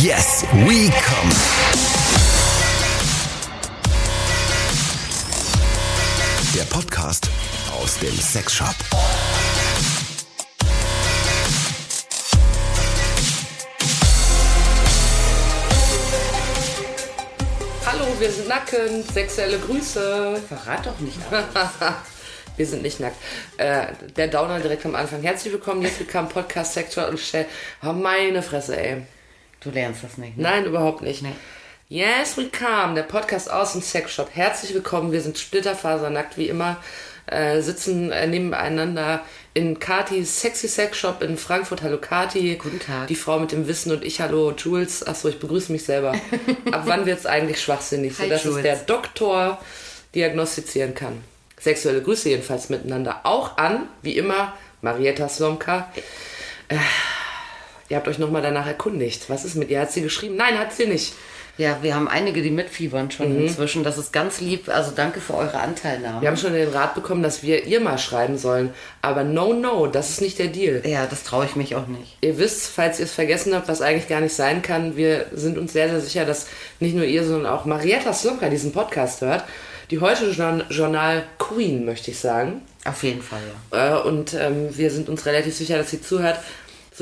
Yes, we come. Der Podcast aus dem Sexshop. Hallo, wir sind nackend. Sexuelle Grüße. Verrat doch nicht. Wir sind nicht nackt. Äh, der Downer direkt am Anfang. Herzlich willkommen, jetzt willkommen Podcast Sexual und Shell. Oh, meine Fresse, ey. Du lernst das nicht. Ne? Nein, überhaupt nicht. Nee. Yes, we come. Der Podcast aus dem Sexshop. Herzlich willkommen. Wir sind splitterfasernackt, wie immer. Äh, sitzen äh, nebeneinander in Katis Sexy Sex Shop in Frankfurt. Hallo Kati. Guten Tag. Die Frau mit dem Wissen und ich. Hallo Jules. Achso, ich begrüße mich selber. Ab wann wird es eigentlich schwachsinnig? Hi, sodass es der Doktor diagnostizieren kann. Sexuelle Grüße jedenfalls miteinander. Auch an, wie immer, Marietta Slomka. Äh, ihr habt euch nochmal danach erkundigt. Was ist mit ihr? Hat sie geschrieben? Nein, hat sie nicht. Ja, wir haben einige, die mitfiebern schon Mhm. inzwischen. Das ist ganz lieb. Also danke für eure Anteilnahme. Wir haben schon den Rat bekommen, dass wir ihr mal schreiben sollen. Aber no, no, das ist nicht der Deal. ja, das traue ich mich auch nicht. Ihr wisst, falls ihr es vergessen habt, was eigentlich gar nicht sein kann, wir sind uns sehr, sehr sicher, dass nicht nur ihr, sondern auch Marietta Slomka diesen Podcast hört. Die heute Journ- Journal Queen, möchte ich sagen. Auf jeden Fall, ja. Äh, Und ähm, wir sind uns relativ sicher, dass sie zuhört.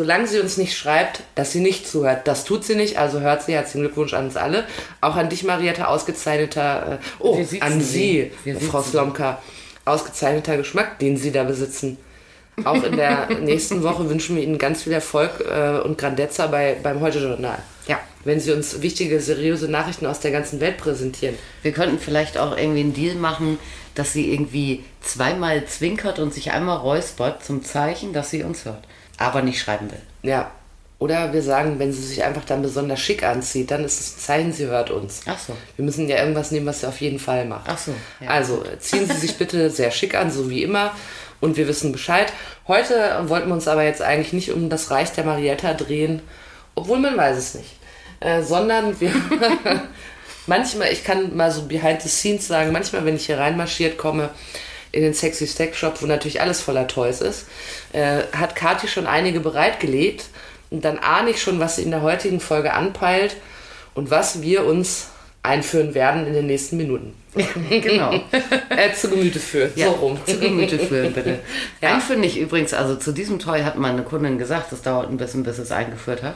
Solange sie uns nicht schreibt, dass sie nicht zuhört. Das tut sie nicht, also hört sie. Herzlichen Glückwunsch an uns alle. Auch an dich, Marietta, ausgezeichneter, äh, oh, an sie. Sie, Frau. Slomka, ausgezeichneter Geschmack, den Sie da besitzen. Auch in der nächsten Woche wünschen wir Ihnen ganz viel Erfolg äh, und Grandezza bei, beim Heute-Journal. Ja. Wenn Sie uns wichtige, seriöse Nachrichten aus der ganzen Welt präsentieren. Wir könnten vielleicht auch irgendwie einen Deal machen, dass sie irgendwie zweimal zwinkert und sich einmal räuspert zum Zeichen, dass sie uns hört. Aber nicht schreiben will. Ja. Oder wir sagen, wenn sie sich einfach dann besonders schick anzieht, dann ist es ein Zeichen, sie hört uns. Ach so. Wir müssen ja irgendwas nehmen, was sie auf jeden Fall macht. Ach so, ja. Also ziehen Sie sich bitte sehr schick an, so wie immer. Und wir wissen Bescheid. Heute wollten wir uns aber jetzt eigentlich nicht um das Reich der Marietta drehen, obwohl man weiß es nicht. Äh, sondern wir manchmal, ich kann mal so behind the scenes sagen, manchmal, wenn ich hier reinmarschiert komme in den Sexy Stack Shop, wo natürlich alles voller Toys ist, äh, hat Kathi schon einige bereitgelegt. Und dann ahne ich schon, was sie in der heutigen Folge anpeilt und was wir uns einführen werden in den nächsten Minuten. genau. Äh, zu Gemüte führen. Ja, So rum. zu Gemüte führen, bitte. Ja. Finde ich übrigens, also zu diesem Toy hat meine Kundin gesagt, das dauert ein bisschen, bis es eingeführt hat.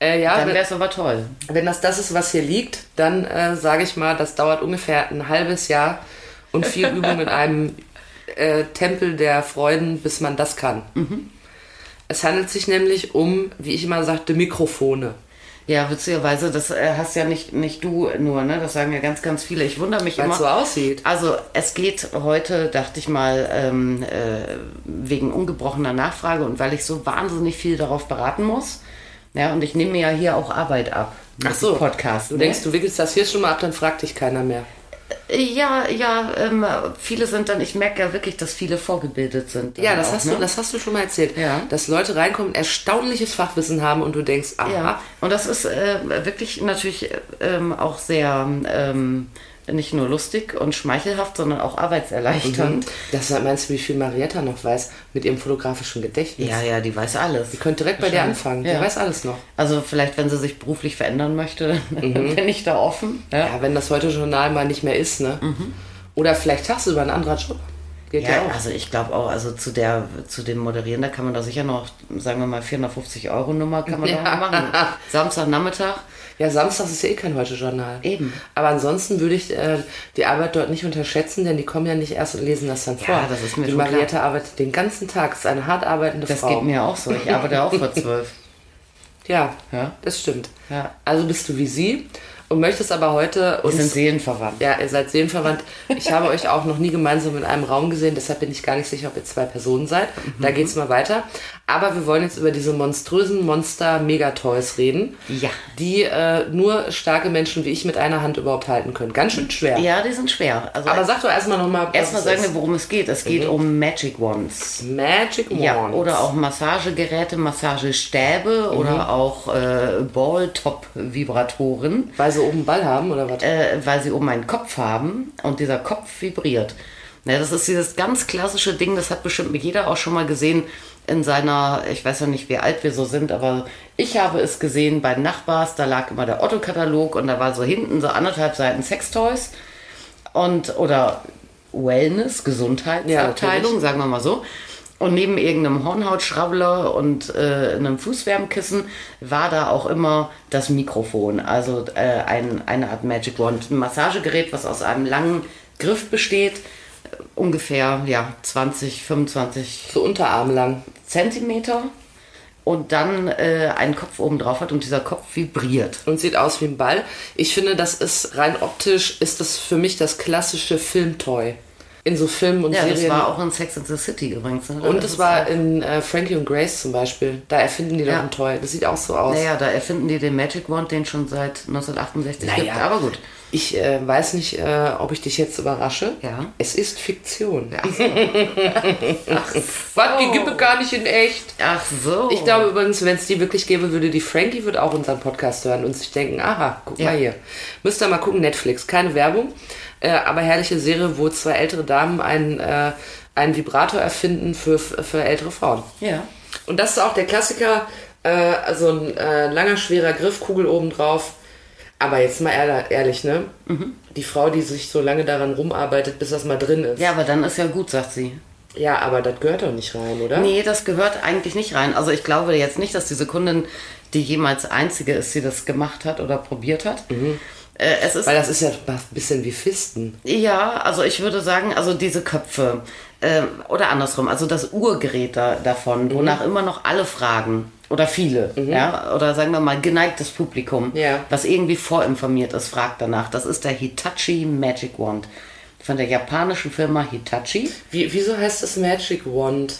Äh, ja, Dann wäre es aber toll. wenn das das ist, was hier liegt, dann äh, sage ich mal, das dauert ungefähr ein halbes Jahr und viel Übung in einem äh, Tempel der Freuden, bis man das kann. Es handelt sich nämlich um, wie ich immer sagte, Mikrofone. Ja, witzigerweise, das äh, hast ja nicht, nicht du nur, ne? Das sagen ja ganz, ganz viele. Ich wundere mich Weil immer. so aussieht. Also es geht heute, dachte ich mal, ähm, äh, wegen ungebrochener Nachfrage und weil ich so wahnsinnig viel darauf beraten muss. Ja, und ich nehme mir ja hier auch Arbeit ab. Ach so, Podcast. Du ne? denkst, du wickelst das hier schon mal ab, dann fragt dich keiner mehr. Ja, ja, ähm, viele sind dann, ich merke ja wirklich, dass viele vorgebildet sind. Ja, das auch, hast, ne? du, das hast du schon mal erzählt. Ja. Dass Leute reinkommen, erstaunliches Fachwissen haben und du denkst, aha, Ja, und das ist äh, wirklich natürlich ähm, auch sehr ähm, nicht nur lustig und schmeichelhaft, sondern auch arbeitserleichternd. Das meinst du, wie viel Marietta noch weiß mit ihrem fotografischen Gedächtnis? Ja, ja, die weiß alles. Die könnte direkt bei dir anfangen. Die Ja. weiß alles noch. Also vielleicht, wenn sie sich beruflich verändern möchte, Mhm. dann bin ich da offen. Ja, Ja, wenn das heute Journal mal nicht mehr ist, ne? Oder vielleicht tagsüber ein anderer Job. Geht ja, ja auch. also ich glaube auch, also zu der, zu dem Moderieren, da kann man da sicher noch, sagen wir mal, 450 Euro Nummer kann man da noch machen. Samstagnachmittag. Ja, Samstags ist ja eh kein Heute-Journal. Eben. Aber ansonsten würde ich äh, die Arbeit dort nicht unterschätzen, denn die kommen ja nicht erst und lesen das dann vor. das ist mir die Marietta arbeitet den ganzen Tag, ist eine hart arbeitende Das Frau. geht mir auch so. Ich arbeite auch vor zwölf. Ja, Ja. das stimmt. Ja. Also bist du wie sie und möchtest aber heute Wir uns sind seelenverwandt. Ja, ihr seid seelenverwandt. Ich habe euch auch noch nie gemeinsam in einem Raum gesehen, deshalb bin ich gar nicht sicher, ob ihr zwei Personen seid. Da Mhm. geht's mal weiter. Aber wir wollen jetzt über diese monströsen Monster-Megatoys reden, Ja. die äh, nur starke Menschen wie ich mit einer Hand überhaupt halten können. Ganz schön schwer. Ja, die sind schwer. Also Aber sag doch erstmal nochmal, erstmal sagen wir, wir, worum es geht. Es geht um Magic Wands. Magic Wands. Ja, oder auch Massagegeräte, Massagestäbe oder auch äh, Ball-Top-Vibratoren, Weil sie oben einen Ball haben, oder was? äh, weil sie oben einen Kopf haben und dieser Kopf vibriert. Ja, das ist dieses ganz klassische Ding, das hat bestimmt jeder auch schon mal gesehen in seiner, ich weiß ja nicht, wie alt wir so sind, aber ich habe es gesehen bei Nachbars, da lag immer der Otto-Katalog und da war so hinten so anderthalb Seiten Sextoys und oder Wellness, Ja, Gesundheitsabteilung, natürlich. sagen wir mal so. Und neben irgendeinem Hornhautschrabbler und äh, einem Fußwärmkissen war da auch immer das Mikrofon, also äh, ein, eine Art Magic Wand, ein Massagegerät, was aus einem langen Griff besteht, äh, ungefähr ja 20, 25 So unterarmlang. Zentimeter und dann äh, einen Kopf oben drauf hat und dieser Kopf vibriert. Und sieht aus wie ein Ball. Ich finde, das ist rein optisch, ist das für mich das klassische Filmtoy. In so Filmen und Ja, das Serien. war auch in Sex and the City übrigens. ne? und Das es war in äh, Frankie und Grace zum Beispiel. Da erfinden die doch Ja. ein Toy. Das sieht auch so aus. Naja, da erfinden die den Magic Wand, den schon seit 1968 gibt. Naja. Aber gut. Ich äh, weiß nicht, äh, ob ich dich jetzt überrasche. Ja. Es ist Fiktion. Ach so. Ach Was, die gibt es gar nicht in echt. Ach so. Ich glaube übrigens, wenn es die wirklich gäbe, würde die Frankie würde auch unseren Podcast hören und sich denken, aha, guck Ja. mal hier. Müsst ihr mal gucken, Netflix, keine Werbung, äh, aber herrliche Serie, wo zwei ältere Damen einen, äh, einen Vibrator erfinden für, für ältere Frauen. Ja. Und das ist auch der Klassiker, äh, also ein äh, langer, schwerer Griff, Kugel oben drauf. Aber jetzt mal ehrlich, ne? Mhm. Die Frau, die sich so lange daran rumarbeitet, bis das mal drin ist. Ja, aber dann ist ja gut, sagt sie. Ja, aber das gehört doch nicht rein, oder? Nee, das gehört eigentlich nicht rein. Also ich glaube jetzt nicht, dass diese Kundin die jemals einzige ist, die das gemacht hat oder probiert hat. Äh, es ist Weil das ist ja ein bisschen wie Fisten. Ja, also ich würde sagen, also diese Köpfe ähm, oder andersrum, also das Urgerät da, davon, Mhm. wonach immer noch alle fragen oder viele, ja, oder sagen wir mal geneigtes Publikum, Ja. was irgendwie vorinformiert ist, fragt danach. Das ist der Hitachi Magic Wand von der japanischen Firma Hitachi. Wie, wieso heißt das Magic Wand?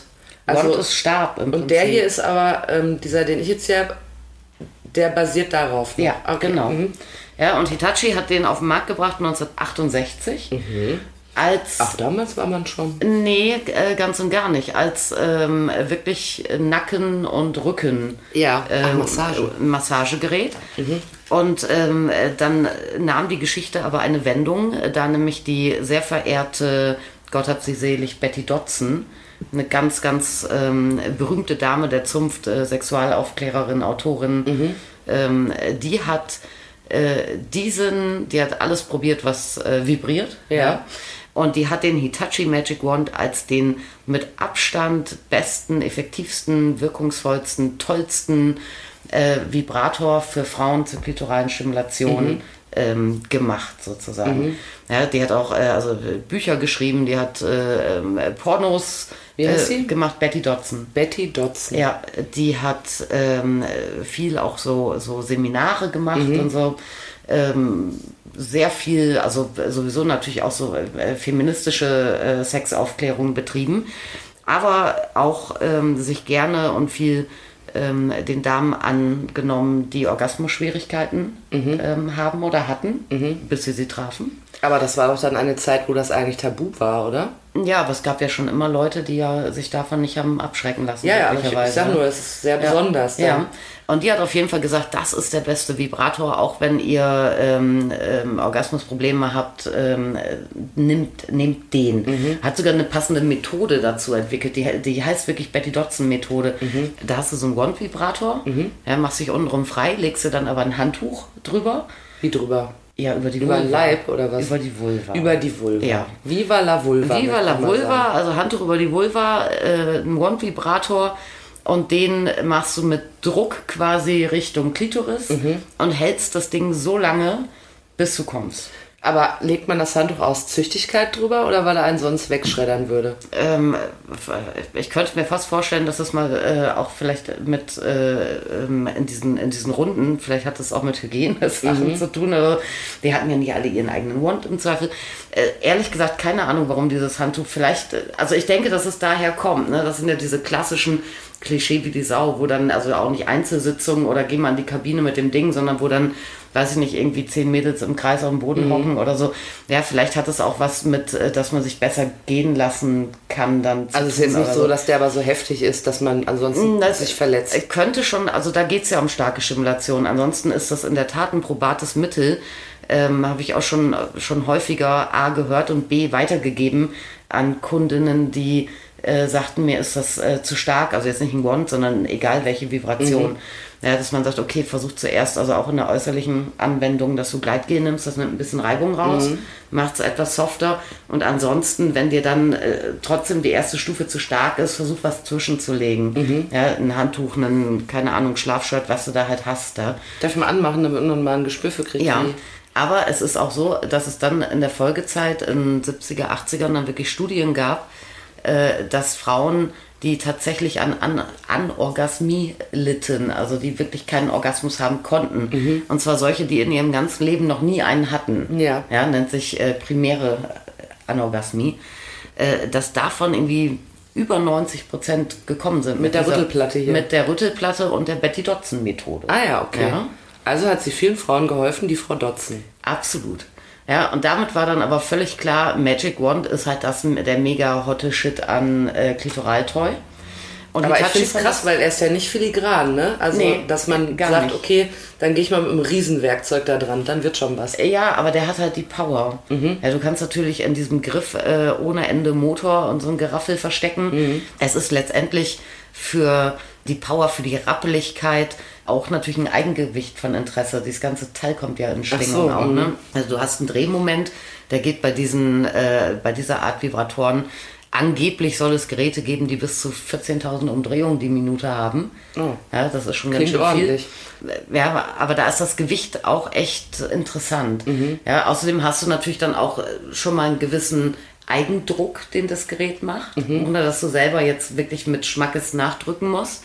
Wand ist Stab im Und der Prinzip. hier ist aber, ähm, dieser, den ich jetzt hier habe, der basiert darauf. ne? Ja, Okay. genau. Mhm. Ja, und Hitachi hat den auf den Markt gebracht 1968 als Ach, damals war man schon. Nee, äh, ganz und gar nicht. Als ähm, wirklich Nacken- und Rücken Ja, ach, ähm, Massage. äh, Massagegerät. Und ähm, äh, dann nahm die Geschichte aber eine Wendung, da nämlich die sehr verehrte, Gott hab sie selig, Betty Dodson, eine ganz, ganz ähm, berühmte Dame der Zunft, äh, Sexualaufklärerin, Autorin, ähm, die hat äh, diesen, die hat alles probiert, was äh, vibriert. Ja. Und die hat den Hitachi Magic Wand als den mit Abstand besten, effektivsten, wirkungsvollsten, tollsten äh, Vibrator für Frauen zur klitoralen Stimulation ähm, gemacht, sozusagen. Ja, die hat auch äh, also äh, Bücher geschrieben, die hat äh, ähm, Pornos Wie heißt äh, sie? gemacht, Betty Dodson. Betty Dodson. Ja, die hat ähm, viel auch so, so Seminare gemacht und so. Ähm, sehr viel, also sowieso natürlich auch so äh, feministische äh, Sexaufklärung betrieben, aber auch ähm, sich gerne und viel ähm, den Damen angenommen, die Orgasmusschwierigkeiten ähm, haben oder hatten, bis sie sie trafen. Aber das war doch dann eine Zeit, wo das eigentlich tabu war, oder? Ja, aber es gab ja schon immer Leute, die ja sich davon nicht haben abschrecken lassen. Ja, ja, ich, ich sag ne? nur, es ist sehr besonders. Ja. Und die hat auf jeden Fall gesagt, das ist der beste Vibrator, auch wenn ihr ähm, ähm, Orgasmusprobleme habt, ähm, äh, nimmt, nehmt den. Mhm. Hat sogar eine passende Methode dazu entwickelt, die, die heißt wirklich Betty Dodson Methode. Mhm. Da hast du so einen Wand-Vibrator, ja, machst dich untenrum frei, legst du dann aber ein Handtuch drüber. Wie drüber? Ja, über die Über den Vulva. Leib oder was? Über die Vulva. Über die Vulva. Ja. Viva la Vulva. Viva la Vulva, also Handtuch über die Vulva, äh, ein Wand-Vibrator und den machst du mit Druck quasi Richtung Klitoris Mhm. und hältst das Ding so lange, bis du kommst. Aber legt man das Handtuch aus Züchtigkeit drüber oder weil er einen sonst wegschreddern würde? Ähm, ich könnte mir fast vorstellen, dass das mal äh, auch vielleicht mit äh, ähm, in, diesen, in diesen Runden, vielleicht hat das auch mit Hygienesachen Mhm. zu tun. Also, die hatten ja nicht alle ihren eigenen Wand im Zweifel. Äh, ehrlich gesagt, keine Ahnung, warum dieses Handtuch vielleicht, äh, also ich denke, dass es daher kommt. Ne? Das sind ja diese klassischen Klischee wie die Sau, wo dann also auch nicht Einzelsitzungen oder geh mal in die Kabine mit dem Ding, sondern wo dann, weiß ich nicht, irgendwie zehn Mädels im Kreis auf dem Mhm. Boden hocken oder so. Ja, vielleicht hat es auch was mit, äh, dass man sich besser gehen lassen kann dann. Also es ist jetzt nicht so, dass der aber so heftig ist, dass man ansonsten Das sich verletzt. äh, Könnte schon, also da geht es ja um starke Stimulation. Ansonsten ist das in der Tat ein probates Mittel. Ähm, Habe ich auch schon, schon häufiger A gehört und B weitergegeben an Kundinnen, die äh, sagten, mir ist das äh, zu stark, also jetzt nicht ein Wand, sondern egal welche Vibration. Mhm. Ja, dass man sagt, okay, versuch zuerst, also auch in der äußerlichen Anwendung, dass du Gleitgel nimmst, das nimmt ein bisschen Reibung raus, Mhm. macht es etwas softer. Und ansonsten, wenn dir dann äh, trotzdem die erste Stufe zu stark ist, versuch was zwischenzulegen. Mhm. Ja, ein Handtuch, einen, keine Ahnung, Schlafshirt, was du da halt hast. Da. Darf ich mal anmachen, damit man mal ein Gespür für kriegt? Ja. Aber es ist auch so, dass es dann in der Folgezeit in 70er, 80ern dann wirklich Studien gab, äh, dass Frauen, die tatsächlich an, an, an Orgasmie litten, also die wirklich keinen Orgasmus haben konnten. Und zwar solche, die in ihrem ganzen Leben noch nie einen hatten. Ja. Ja, nennt sich äh, primäre Anorgasmie. Äh, dass davon irgendwie über 90 Prozent gekommen sind. Mit der dieser- Rüttelplatte hier. Mit der Rüttelplatte und der Betty Dodson Methode. Ah ja, okay. Ja. Also hat sie vielen Frauen geholfen, die Frau Dotzen. Absolut. Ja, und damit war dann aber völlig klar, Magic Wand ist halt das der mega hotte Shit an äh, Klitoraltoy. Und Aber ich finde es krass, weil er ist ja nicht filigran, ne? Also, Nee, dass man sagt, nicht. okay, dann gehe ich mal mit einem Riesenwerkzeug da dran, dann wird schon was. das- Ja, aber der hat halt die Power. Mhm. Ja, du kannst natürlich in diesem Griff äh, ohne Ende Motor und so ein Geraffel verstecken. Mhm. Es ist letztendlich für die Power, für die Rappeligkeit auch natürlich ein Eigengewicht von Interesse. Dieses ganze Teil kommt ja in Schwingung so, auch. mhm. Ne? Also du hast einen Drehmoment, der geht bei diesen, äh, bei dieser Art Vibratoren. Angeblich soll es Geräte geben, die bis zu 14.000 Umdrehungen die Minute haben. Oh. Ja, das ist schon Klingt ganz schön ordentlich. viel. Ja, aber- aber da ist das Gewicht auch echt interessant. Mhm. Ja, außerdem hast du natürlich dann auch äh, schon mal einen gewissen Eigendruck, den das Gerät macht, Mhm. ohne dass du selber jetzt wirklich mit Schmackes nachdrücken musst.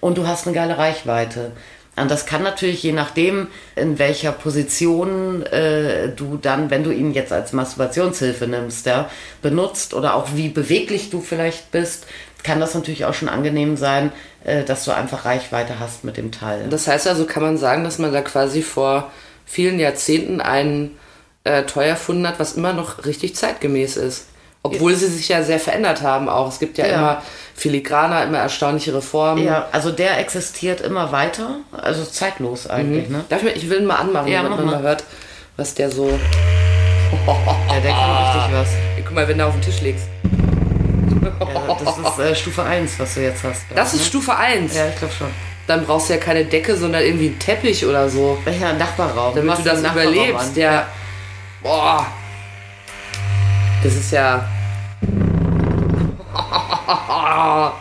Und du hast eine geile Reichweite. Und das kann natürlich je nachdem, in welcher Position äh, du dann, wenn du ihn jetzt als Masturbationshilfe nimmst, ja, benutzt oder auch wie beweglich du vielleicht bist, kann das natürlich auch schon angenehm sein, äh, dass du einfach Reichweite hast mit dem Teil. Das heißt also, kann man sagen, dass man da quasi vor vielen Jahrzehnten ein äh, Toy erfunden hat, was immer noch richtig zeitgemäß ist. Obwohl sie sich ja sehr verändert haben auch. Es gibt ja, Ja. immer filigraner, immer erstaunlichere Formen. Ja, also der existiert immer weiter, also zeitlos eigentlich, ne? Darf ich, mal- ich will ihn mal anmachen, Ja, damit man mal. hört, was der so... Ja, der kann richtig was. Guck mal, wenn du auf den Tisch legst. Ja, das ist äh, Stufe 1, was du jetzt hast. glaub Das ist Stufe 1. ne? Ja, ich glaube schon. Dann brauchst du ja keine Decke, sondern irgendwie einen Teppich oder so. Ja, Nachbarraum. Damit machst du das überlebst. Ja. Boah. Das ist ja.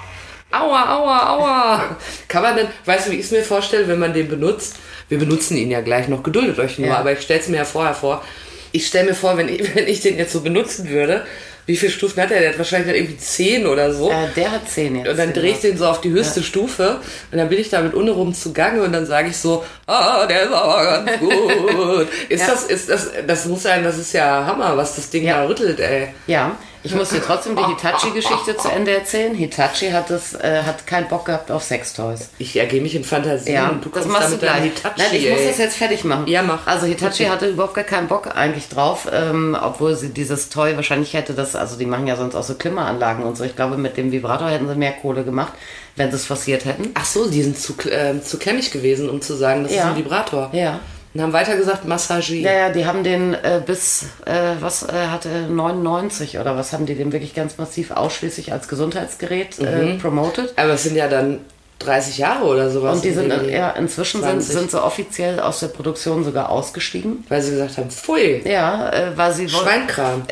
Aua, aua, aua. Kann man denn, weißt du, wie ich es mir vorstelle, wenn man den benutzt? Wir benutzen ihn ja gleich noch, geduldet euch nur, Ja. aber ich stelle es mir ja vorher vor. Ich stelle mir vor, wenn ich, wenn ich den jetzt so benutzen würde, wie viele Stufen hat er? Der hat wahrscheinlich dann irgendwie 10 oder so. Äh, der hat 10 jetzt. Und dann drehe ich den so auf die höchste Stufe und dann bin ich da mit Unrum zugange und dann sage ich so, ah, der ist aber ganz gut. Ist Ja. das, ist das, das muss sein, das ist ja Hammer, was das Ding Ja. da rüttelt, ey. Ja, ich muss dir trotzdem die Hitachi-Geschichte zu Ende erzählen. Hitachi hat, das, äh, hat keinen Bock gehabt auf Sextoys. Ich ergehe mich in Fantasie Ja, und du das machst du gleich. Hitachi, Nein, ich muss ey. das jetzt fertig machen. Ja, mach. Also Hitachi Okay. hatte überhaupt gar keinen Bock eigentlich drauf, ähm, obwohl sie dieses Toy wahrscheinlich hätte das, also die machen ja sonst auch so Klimaanlagen und so. Ich glaube, mit dem Vibrator hätten sie mehr Kohle gemacht, wenn sie es forciert hätten. Ach so, die sind zu, ähm, zu klemmig gewesen, um zu sagen, das Ja. ist ein Vibrator. Ja. Und haben weiter gesagt, Massagie. Ja, ja, die haben den äh, bis, äh, was äh, hatte 99 oder was haben die den wirklich ganz massiv ausschließlich als Gesundheitsgerät äh, promoted. Aber es sind ja dann 30 Jahre oder sowas. Und die sind, irgendwie. ja, inzwischen sind, 20. sind sie offiziell aus der Produktion sogar ausgestiegen. Weil sie gesagt haben, pfui, Ja, äh, weil sie wollten. Schweinkram.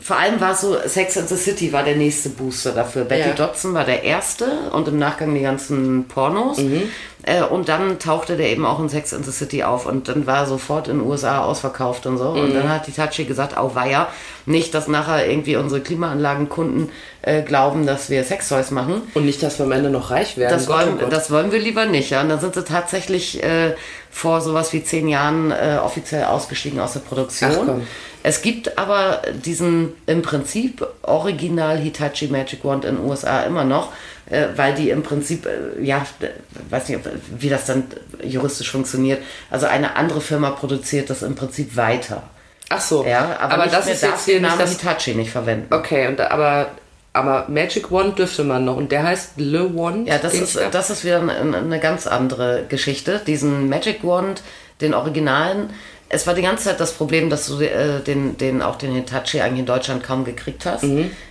Vor allem war es so, Sex and the City war der nächste Booster dafür. Betty Ja. Dodson war der erste und im Nachgang die ganzen Pornos. Mhm. Äh, und dann tauchte der eben auch in Sex and the City auf und dann war er sofort in den USA ausverkauft und so. Mhm. Und dann hat Hitachi gesagt, au weia, nicht, dass nachher irgendwie unsere Klimaanlagenkunden äh, glauben, dass wir Sextoys machen. Und nicht, dass wir am Ende noch reich werden. Das, Gott, wollen, oh das wollen wir lieber nicht. Ja? Und dann sind sie tatsächlich äh, vor sowas wie zehn Jahren äh, offiziell ausgestiegen aus der Produktion. komm. Es gibt aber diesen im Prinzip Original Hitachi Magic Wand in den USA immer noch, weil die im Prinzip, äh, ja, äh, weiß nicht, wie das dann juristisch funktioniert. Also eine andere Firma produziert das im Prinzip weiter. Ach so. Ja, aber, nicht das ist jetzt hier den nicht Namen das. Hitachi nicht verwenden. Okay, und, aber, aber Magic Wand dürfte man noch. Und der heißt Le Wand. Ja, das ist, das ist wieder eine, eine ganz andere Geschichte. Diesen Magic Wand, den Originalen, es war die ganze Zeit das Problem, dass du äh, den, den, auch den Hitachi eigentlich in Deutschland kaum gekriegt hast,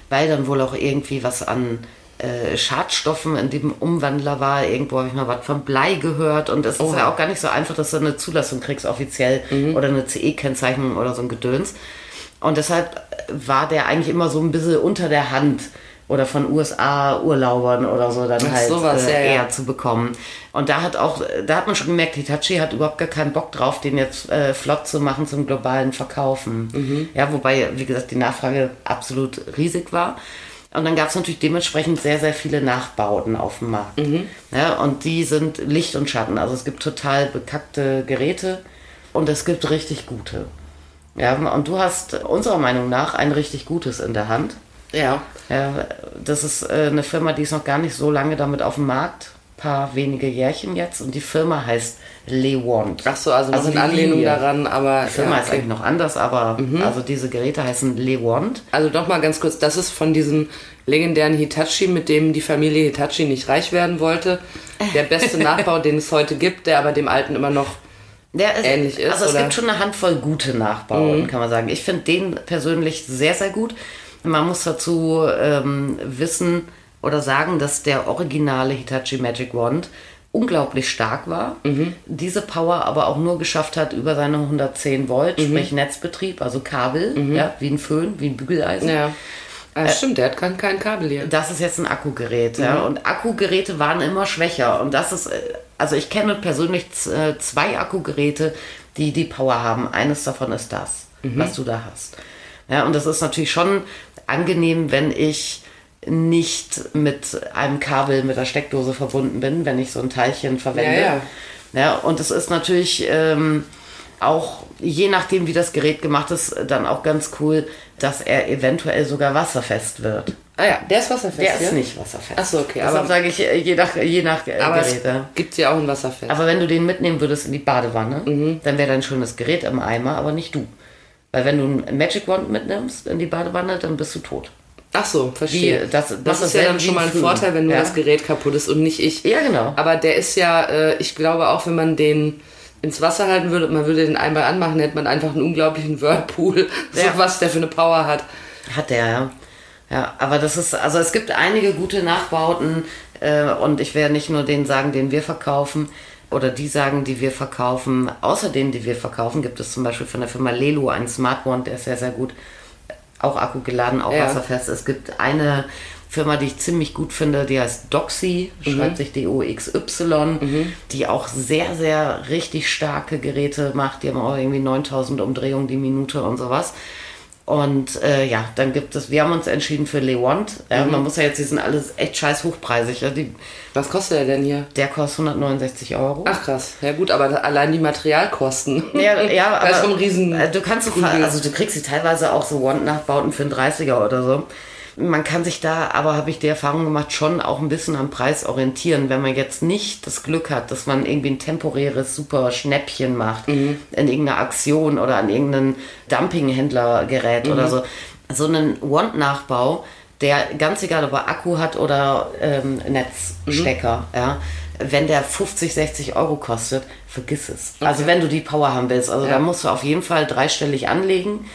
weil dann wohl auch irgendwie was an äh, Schadstoffen in dem Umwandler war. Irgendwo habe ich mal was von Blei gehört und es ist ja auch gar nicht so einfach, dass du eine Zulassung kriegst offiziell oder eine CE-Kennzeichnung oder so ein Gedöns. Und deshalb war der eigentlich immer so ein bisschen unter der Hand oder von USA-Urlaubern oder so dann Ach, halt sowas, äh, ja, ja. eher zu bekommen. Und da hat auch, da hat man schon gemerkt, Hitachi hat überhaupt gar keinen Bock drauf, den jetzt äh, flott zu machen zum globalen Verkaufen. Mhm. Ja, wobei, wie gesagt, die Nachfrage absolut riesig war. Und dann gab es natürlich dementsprechend sehr, sehr viele Nachbauten auf dem Markt. Mhm. Ja, und die sind Licht und Schatten. Also es gibt total bekackte Geräte und es gibt richtig gute. Ja, und du hast unserer Meinung nach ein richtig gutes in der Hand. Ja. Ja, das ist äh, eine Firma, die ist noch gar nicht so lange damit auf dem Markt. Paar wenige Jährchen jetzt. Und die Firma heißt Lewand. Ach so, also, also in Anlehnung Linie. daran, aber. Die Firma ja, ist eigentlich noch anders, aber also diese Geräte heißen Lewand. Also doch mal ganz kurz, das ist von diesem legendären Hitachi, mit dem die Familie Hitachi nicht reich werden wollte. Der beste Nachbau, den es heute gibt, der aber dem alten immer noch Der ist, ähnlich ist, Also es oder? Mhm. gibt schon eine Handvoll gute Nachbauten, kann man sagen. Ich finde den persönlich sehr, sehr gut. Man muss dazu ähm, wissen oder sagen, dass der originale Hitachi Magic Wand unglaublich stark war, Mhm. diese Power aber auch nur geschafft hat über seine 110 Volt, Mhm. sprich Netzbetrieb, also Kabel, ja, wie ein Föhn, wie ein Bügeleisen. Ja. Ah, stimmt, der hat kein, kein Kabel hier. Das ist jetzt ein Akkugerät, ja. Und Akkugeräte waren immer schwächer. Und das ist, äh, also ich kenne persönlich äh, zwei Akkugeräte, die die Power haben. Eines davon ist das, was du da hast. Ja, und das ist natürlich schon angenehm, wenn ich nicht mit einem Kabel mit der Steckdose verbunden bin, wenn ich so ein Teilchen verwende. Ja, ja. Ja, und es ist natürlich ähm, auch, je nachdem wie das Gerät gemacht ist, dann auch ganz cool, dass er eventuell sogar wasserfest wird. Ah ja, der ist wasserfest. Der ja? ist nicht wasserfest. Ach so, okay, Deshalb aber- sage ich äh, je nach, je nach äh, Aber es Gerät. ja. gibt ja auch ein wasserfest. Aber wenn du den mitnehmen würdest in die Badewanne, Mhm. dann wäre dein schönes Gerät im Eimer, aber nicht du. Weil wenn du ein Magic Wand mitnimmst in die Badewanne, dann bist du tot. Ach so, verstehe. Wie, das- das, das ist ist ja dann schon mal ein Vorteil, wenn nur ja. das Gerät kaputt ist und nicht ich. Ja, genau. Aber der ist ja, äh, ich glaube auch, wenn man den ins Wasser halten würde und man würde den einmal anmachen, hätte man einfach einen unglaublichen Whirlpool, so Ja. was der für eine Power hat. Hat der, ja. Ja, aber das ist, also es gibt einige gute Nachbauten äh, und ich werde nicht nur den sagen, den wir verkaufen oder die sagen, die wir verkaufen. Außer denen, die wir verkaufen, gibt es zum Beispiel von der Firma Lelu einen Smart One, der ist sehr, sehr gut. Auch Akku geladen, auch Ja. wasserfest. Es gibt eine Firma, die ich ziemlich gut finde, die heißt Doxy, schreibt sich D-O-X-Y, die auch sehr, sehr richtig starke Geräte macht. Die haben auch irgendwie 9000 Umdrehungen die Minute und sowas. Und äh, ja, dann gibt es, wir haben uns entschieden für Lewand. Ja, Man muss ja jetzt, die sind alles echt scheiß hochpreisig. Ja. Die, Was kostet der denn hier? der kostet 169 Euro. Ach krass. Ja gut, aber allein die Materialkosten. Ja, ja, das ist aber schon ein Riesen. äh, du kannst also du kriegst sie teilweise auch so Wand-Nachbauten für einen 30er oder so. Man kann sich da, aber habe ich die Erfahrung gemacht, schon auch ein bisschen am Preis orientieren, wenn man jetzt nicht das Glück hat, dass man irgendwie ein temporäres super Schnäppchen macht Mhm. in irgendeiner Aktion oder an irgendeinem Dumpinghändlergerät Mhm. oder so. So einen Wand-Nachbau, der ganz egal, ob er Akku hat oder ähm, Netzstecker, Mhm. ja, wenn der 50, 60 Euro kostet, vergiss es. Also wenn du die Power haben willst, also Ja. da musst du auf jeden Fall dreistellig anlegen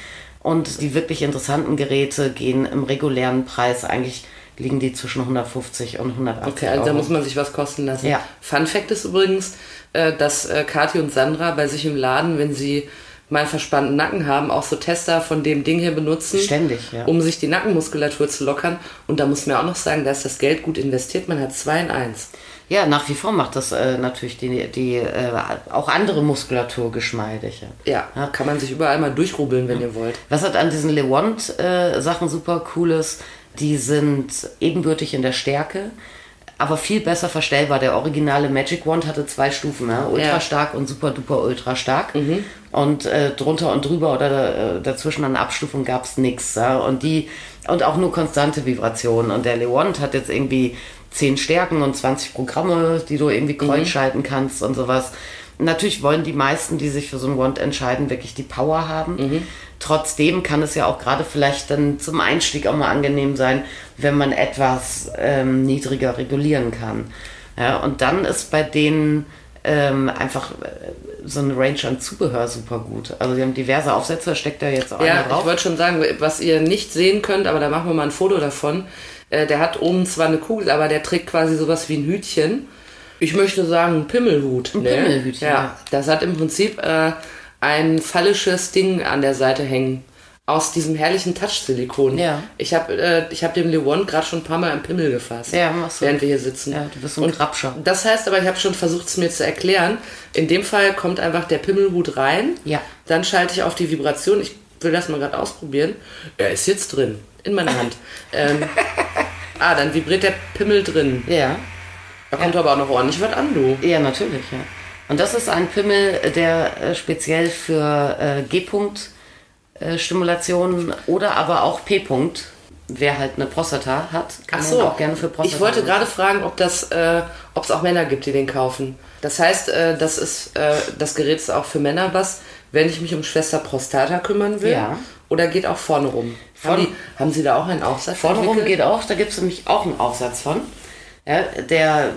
und die wirklich interessanten Geräte gehen im regulären Preis eigentlich liegen die zwischen 150 und 180 Okay, also da Euro. muss man sich was kosten lassen. Ja. Fun Fact ist übrigens, äh, dass äh, Kathi und Sandra bei sich im Laden, wenn sie mal verspannten Nacken haben, auch so Tester von dem Ding hier benutzen. Ständig, ja. Um sich die Nackenmuskulatur zu lockern. Und da muss man auch noch sagen, da ist das Geld gut investiert. Man hat zwei in eins. Ja, nach wie vor macht das äh, natürlich die, die äh, auch andere Muskulatur geschmeidig. Ja. Ja, kann man sich überall mal durchrubbeln, wenn ihr wollt. Was hat an diesen Lewand-Sachen super cool ist, die sind ebenbürtig in der Stärke, aber viel besser verstellbar. Der originale Magic Wand hatte zwei Stufen, ja? ultra Ja. stark und super duper ultra stark. Und äh, drunter und drüber oder äh, dazwischen an Abstufung gab es nichts. Ja? Und die und auch nur konstante Vibrationen. Und der Lewand hat jetzt irgendwie 10 Stärken und 20 Programme, die du irgendwie kreuzschalten kannst und sowas. Natürlich wollen die meisten, die sich für so ein Wand entscheiden, wirklich die Power haben. Trotzdem kann es ja auch gerade vielleicht dann zum Einstieg auch mal angenehm sein, wenn man etwas ähm, niedriger regulieren kann. Ja, und dann ist bei denen ähm, einfach äh, so eine Range an Zubehör super gut. Also sie haben diverse Aufsätze, steckt da jetzt auch Ja, einer drauf. ich wollte schon sagen, was ihr nicht sehen könnt, aber da machen wir mal ein Foto davon. Äh, der hat oben zwar eine Kugel, aber der trägt quasi sowas wie ein Hütchen. Ich möchte sagen, ein Pimmelhut. Ein Pimmelhütchen, Ja, ja. das hat im Prinzip äh, ein phallisches Ding an der Seite hängen. Aus diesem herrlichen Touch-Silikon. Ja. Ich habe äh, ich hab dem Lewon gerade schon ein paar Mal im Pimmel gefasst. Ja, machst du. Während wir hier sitzen. Ja, du bist so ein Grabscher. Das heißt aber, ich habe schon versucht, es mir zu erklären. In dem Fall kommt einfach der Pimmelhut rein. Ja. Dann schalte ich auf die Vibration. Ich will das mal gerade ausprobieren. Er ist jetzt drin. In meiner Hand. ähm, ah, dann vibriert der Pimmel drin. Ja. Da kommt aber auch noch ordentlich was an, du. Ja, natürlich, ja. Und das ist ein Pimmel, der äh, speziell für äh, G-Punkt-Stimulation oder aber auch P-Punkt, wer halt eine Prostata hat, kann Ach so, auch gerne für Prostata. ich wollte gerade fragen, ob das, äh, ob es auch Männer gibt, die den kaufen. Das heißt, äh, das ist, äh, das Gerät ist auch für Männer was, wenn ich mich um Schwester Prostata kümmern will. Ja. Oder geht auch vorne rum? Vorne- haben, die, haben Sie da auch einen Aufsatz? Vorne rum geht auch, da gibt es nämlich auch einen Aufsatz von, ja, der äh,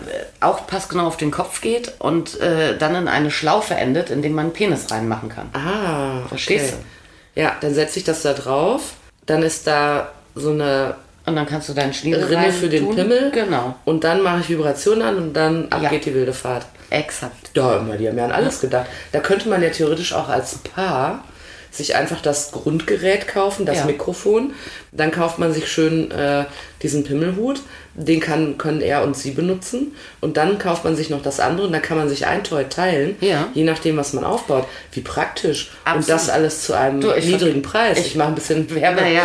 auch passgenau auf den Kopf geht und äh, dann in eine Schlaufe endet, in dem man einen Penis reinmachen kann. Ah, Verstehst okay. Ja, dann setze ich das da drauf. Dann ist da so eine Und dann kannst du deinen Schniedel Rinne für den reintun. Pimmel. Genau, Und dann mache ich Vibration an und dann ab Ja. geht die wilde Fahrt. Exakt. Da immer, die haben ja an alles gedacht. Da könnte man ja theoretisch auch als Paar sich einfach das Grundgerät kaufen, das Ja. Mikrofon. Dann kauft man sich schön äh, diesen Pimmelhut. Den kann, können er und sie benutzen. Und dann kauft man sich noch das andere und dann kann man sich ein Toy teilen. Ja. Je nachdem, was man aufbaut. Wie praktisch. Und Absolut. das alles zu einem Du, niedrigen Preis. ich- Ich mache ein bisschen Werbe. Naja,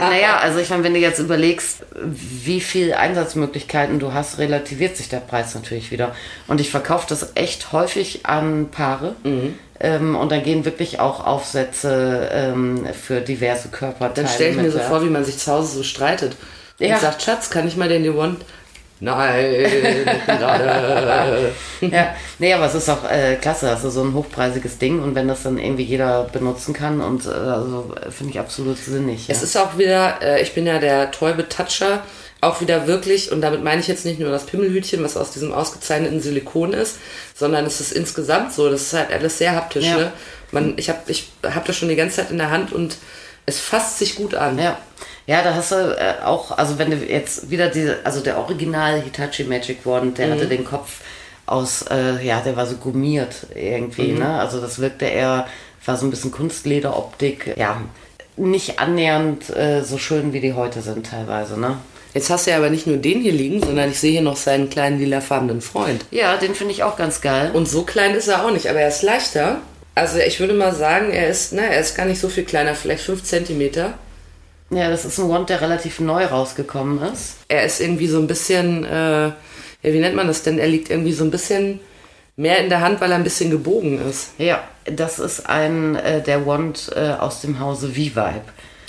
naja, also ich meine, wenn du jetzt überlegst, wie viel Einsatzmöglichkeiten du hast, relativiert sich der Preis natürlich wieder. Und ich verkaufe das echt häufig an Paare. Mhm. Ähm, und da gehen wirklich auch Aufsätze ähm, für diverse Körperteile. Dann stelle ich mir so vor, wie man sich zu Hause so streitet. Ja. Und sagt, Schatz, kann ich mal den? Nein, ich bin gerade. Ja, nee, aber es ist auch äh, klasse, also so ein hochpreisiges Ding und wenn das dann irgendwie jeder benutzen kann und äh, also finde ich absolut sinnig. Ja. Es ist auch wieder, äh, ich bin ja der Toy-Betatscher, auch wieder wirklich, und damit meine ich jetzt nicht nur das Pimmelhütchen, was aus diesem ausgezeichneten Silikon ist, sondern es ist insgesamt so, das ist halt alles sehr haptisch. Ja. Ne? Man, ich habe ich hab das schon die ganze Zeit in der Hand und es fasst sich gut an. Ja. Ja, da hast du äh, auch, also wenn du jetzt wieder diese, also der Original Hitachi Magic Wand, der hatte den Kopf aus, äh, ja, der war so gummiert irgendwie, ne? Also das wirkte eher, war so ein bisschen Kunstlederoptik, ja, nicht annähernd äh, so schön, wie die heute sind teilweise, ne? Jetzt hast du ja aber nicht nur den hier liegen, sondern ich sehe hier noch seinen kleinen lilafarbenen Freund. Ja, den finde ich auch ganz geil. Und so klein ist er auch nicht, aber er ist leichter. Also ich würde mal sagen, er ist, na, er ist gar nicht so viel kleiner, vielleicht 5 Zentimeter. Ja, das ist ein Wand, der relativ neu rausgekommen ist. Er ist irgendwie so ein bisschen, äh, ja, wie nennt man das denn? Er liegt irgendwie so ein bisschen mehr in der Hand, weil er ein bisschen gebogen ist. Ja, das ist ein, äh, der Wand äh, aus dem Hause V-Vibe.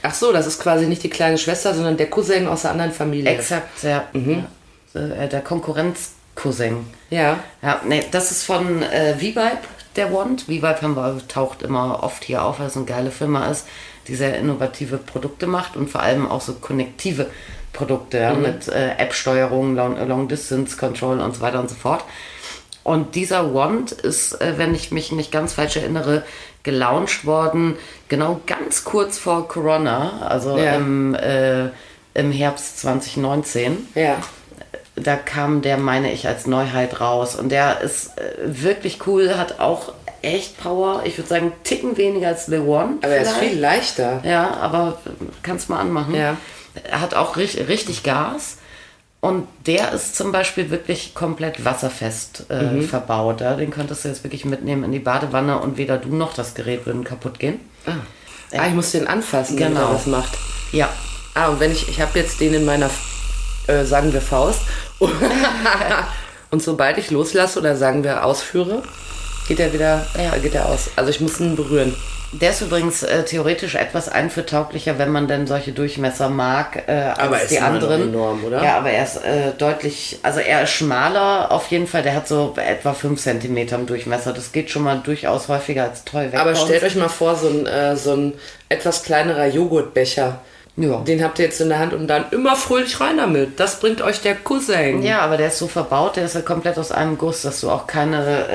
Ach so, das ist quasi nicht die kleine Schwester, sondern der Cousin aus der anderen Familie. Exakt, ja. ja. Äh, der Konkurrenz-Cousin. Ja. Ja, nee, das ist von äh, V-Vibe, der Wand. V-Vibe haben wir, taucht immer oft hier auf, weil es eine geile Firma ist, die sehr innovative Produkte macht und vor allem auch so konnektive Produkte ja, mit äh, App-Steuerung, Long, Long Distance Control und so weiter und so fort. Und dieser Wand ist, äh, wenn ich mich nicht ganz falsch erinnere, gelauncht worden, genau ganz kurz vor Corona, also Ja. im, äh, im Herbst 2019 Ja. da kam der, meine ich, als Neuheit raus. Und der ist äh, wirklich cool, hat auch echt Power. Ich würde sagen, einen Ticken weniger als Le One. Aber er ist vielleicht. viel leichter. Ja, aber kannst mal anmachen. Ja. Er hat auch richtig, richtig Gas. Und der ist zum Beispiel wirklich komplett wasserfest äh, Mhm. verbaut. Ja? Den könntest du jetzt wirklich mitnehmen in die Badewanne und weder du noch das Gerät würden kaputt gehen. Ah, ich muss den anfassen, wenn Genau. er das macht. Ja. Ah, und wenn ich, ich habe jetzt den in meiner, äh, sagen wir Faust. und sobald ich loslasse oder sagen wir ausführe, geht er wieder, Ja. äh, geht er aus. Also ich muss ihn berühren. Der ist übrigens äh, theoretisch etwas einführtauglicher, wenn man denn solche Durchmesser mag, äh, als Aber die anderen. enorm, oder? Ja, aber er ist äh, deutlich, also er ist schmaler auf jeden Fall. Der hat so etwa 5 cm im Durchmesser. Das geht schon mal durchaus häufiger als toll weg. Aber stellt euch mal vor, so ein, äh, so ein etwas kleinerer Joghurtbecher. Ja. Den habt ihr jetzt in der Hand und dann immer fröhlich rein damit. Das bringt euch der Cousin. Ja, aber der ist so verbaut, der ist ja komplett aus einem Guss, dass du auch keine,